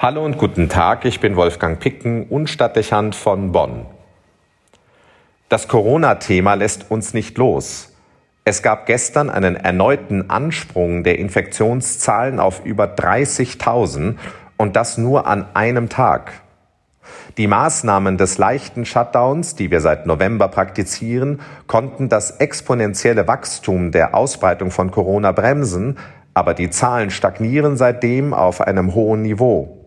Hallo und guten Tag, ich bin Wolfgang Picken und Stadtdechant von Bonn. Das Corona-Thema lässt uns nicht los. Es gab gestern einen erneuten Ansprung der Infektionszahlen auf über 30.000 und das nur an einem Tag. Die Maßnahmen des leichten Shutdowns, die wir seit November praktizieren, konnten das exponentielle Wachstum der Ausbreitung von Corona bremsen, aber die Zahlen stagnieren seitdem auf einem hohen Niveau.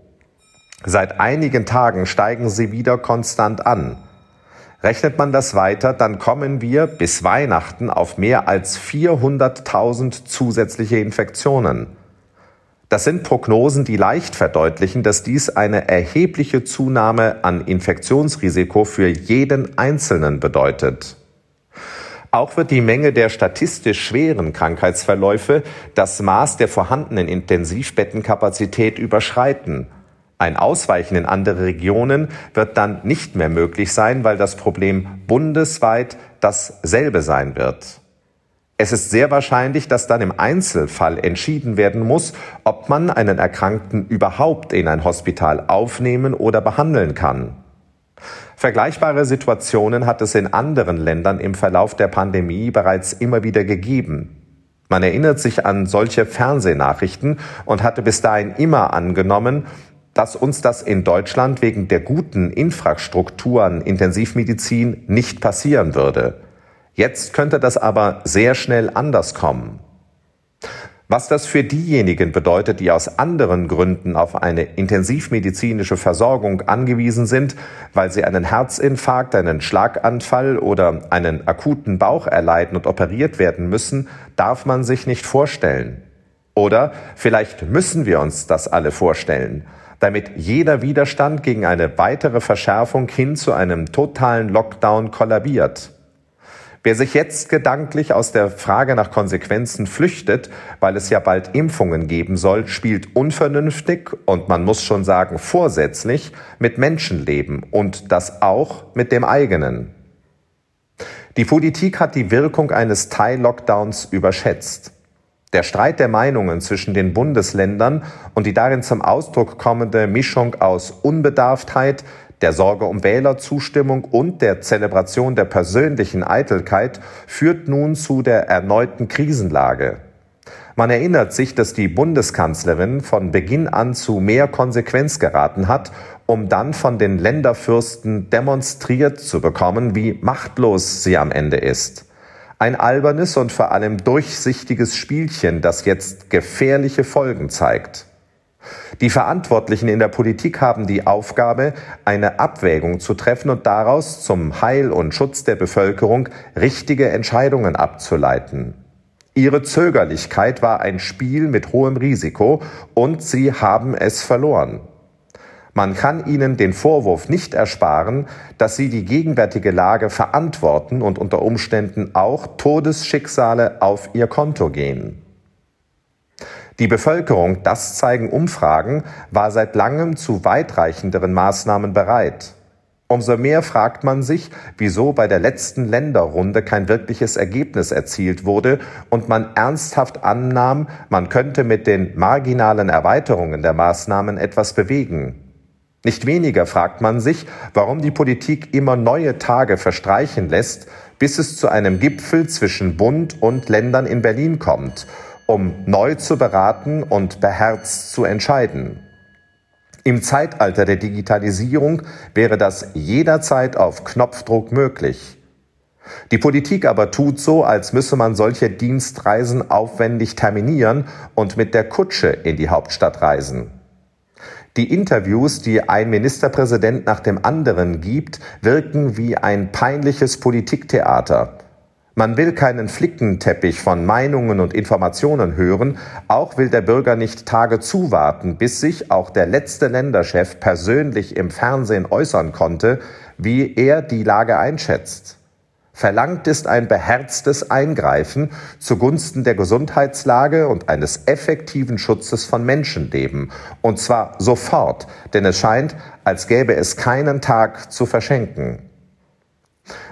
Seit einigen Tagen steigen sie wieder konstant an. Rechnet man das weiter, dann kommen wir bis Weihnachten auf mehr als 400.000 zusätzliche Infektionen. Das sind Prognosen, die leicht verdeutlichen, dass dies eine erhebliche Zunahme an Infektionsrisiko für jeden Einzelnen bedeutet. Auch wird die Menge der statistisch schweren Krankheitsverläufe das Maß der vorhandenen Intensivbettenkapazität überschreiten. Ein Ausweichen in andere Regionen wird dann nicht mehr möglich sein, weil das Problem bundesweit dasselbe sein wird. Es ist sehr wahrscheinlich, dass dann im Einzelfall entschieden werden muss, ob man einen Erkrankten überhaupt in ein Hospital aufnehmen oder behandeln kann. Vergleichbare Situationen hat es in anderen Ländern im Verlauf der Pandemie bereits immer wieder gegeben. Man erinnert sich an solche Fernsehnachrichten und hatte bis dahin immer angenommen, dass uns das in Deutschland wegen der guten Infrastrukturen Intensivmedizin nicht passieren würde. Jetzt könnte das aber sehr schnell anders kommen. Was das für diejenigen bedeutet, die aus anderen Gründen auf eine intensivmedizinische Versorgung angewiesen sind, weil sie einen Herzinfarkt, einen Schlaganfall oder einen akuten Bauch erleiden und operiert werden müssen, darf man sich nicht vorstellen. Oder vielleicht müssen wir uns das alle vorstellen damit jeder Widerstand gegen eine weitere Verschärfung hin zu einem totalen Lockdown kollabiert. Wer sich jetzt gedanklich aus der Frage nach Konsequenzen flüchtet, weil es ja bald Impfungen geben soll, spielt unvernünftig und man muss schon sagen vorsätzlich mit Menschenleben und das auch mit dem eigenen. Die Politik hat die Wirkung eines Teil-Lockdowns überschätzt. Der Streit der Meinungen zwischen den Bundesländern und die darin zum Ausdruck kommende Mischung aus Unbedarftheit, der Sorge um Wählerzustimmung und der Zelebration der persönlichen Eitelkeit führt nun zu der erneuten Krisenlage. Man erinnert sich, dass die Bundeskanzlerin von Beginn an zu mehr Konsequenz geraten hat, um dann von den Länderfürsten demonstriert zu bekommen, wie machtlos sie am Ende ist. Ein albernes und vor allem durchsichtiges Spielchen, das jetzt gefährliche Folgen zeigt. Die Verantwortlichen in der Politik haben die Aufgabe, eine Abwägung zu treffen und daraus zum Heil und Schutz der Bevölkerung richtige Entscheidungen abzuleiten. Ihre Zögerlichkeit war ein Spiel mit hohem Risiko und sie haben es verloren. Man kann ihnen den Vorwurf nicht ersparen, dass sie die gegenwärtige Lage verantworten und unter Umständen auch Todesschicksale auf ihr Konto gehen. Die Bevölkerung, das zeigen Umfragen, war seit langem zu weitreichenderen Maßnahmen bereit. Umso mehr fragt man sich, wieso bei der letzten Länderrunde kein wirkliches Ergebnis erzielt wurde und man ernsthaft annahm, man könnte mit den marginalen Erweiterungen der Maßnahmen etwas bewegen. Nicht weniger fragt man sich, warum die Politik immer neue Tage verstreichen lässt, bis es zu einem Gipfel zwischen Bund und Ländern in Berlin kommt, um neu zu beraten und beherzt zu entscheiden. Im Zeitalter der Digitalisierung wäre das jederzeit auf Knopfdruck möglich. Die Politik aber tut so, als müsse man solche Dienstreisen aufwendig terminieren und mit der Kutsche in die Hauptstadt reisen. Die Interviews, die ein Ministerpräsident nach dem anderen gibt, wirken wie ein peinliches Politiktheater. Man will keinen Flickenteppich von Meinungen und Informationen hören, auch will der Bürger nicht Tage zuwarten, bis sich auch der letzte Länderchef persönlich im Fernsehen äußern konnte, wie er die Lage einschätzt. Verlangt ist ein beherztes Eingreifen zugunsten der Gesundheitslage und eines effektiven Schutzes von Menschenleben. Und zwar sofort, denn es scheint, als gäbe es keinen Tag zu verschenken.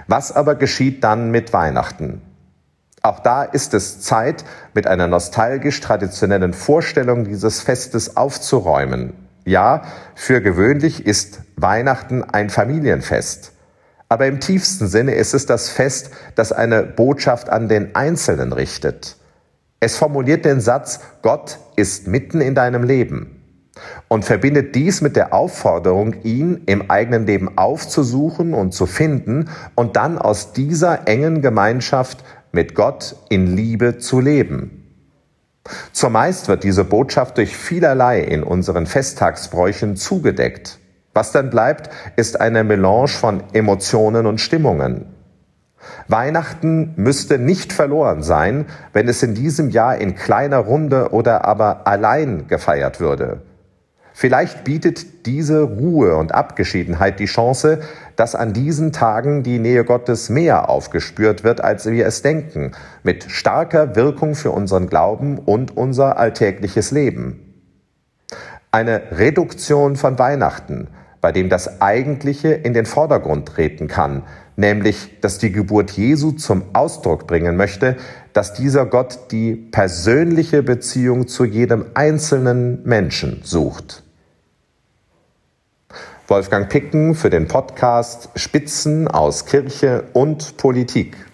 Was aber geschieht dann mit Weihnachten? Auch da ist es Zeit, mit einer nostalgisch traditionellen Vorstellung dieses Festes aufzuräumen. Ja, für gewöhnlich ist Weihnachten ein Familienfest. Aber im tiefsten Sinne ist es das Fest, das eine Botschaft an den Einzelnen richtet. Es formuliert den Satz, Gott ist mitten in deinem Leben und verbindet dies mit der Aufforderung, ihn im eigenen Leben aufzusuchen und zu finden und dann aus dieser engen Gemeinschaft mit Gott in Liebe zu leben. Zumeist wird diese Botschaft durch vielerlei in unseren Festtagsbräuchen zugedeckt. Was dann bleibt, ist eine Melange von Emotionen und Stimmungen. Weihnachten müsste nicht verloren sein, wenn es in diesem Jahr in kleiner Runde oder aber allein gefeiert würde. Vielleicht bietet diese Ruhe und Abgeschiedenheit die Chance, dass an diesen Tagen die Nähe Gottes mehr aufgespürt wird, als wir es denken, mit starker Wirkung für unseren Glauben und unser alltägliches Leben. Eine Reduktion von Weihnachten, bei dem das Eigentliche in den Vordergrund treten kann, nämlich dass die Geburt Jesu zum Ausdruck bringen möchte, dass dieser Gott die persönliche Beziehung zu jedem einzelnen Menschen sucht. Wolfgang Picken für den Podcast Spitzen aus Kirche und Politik.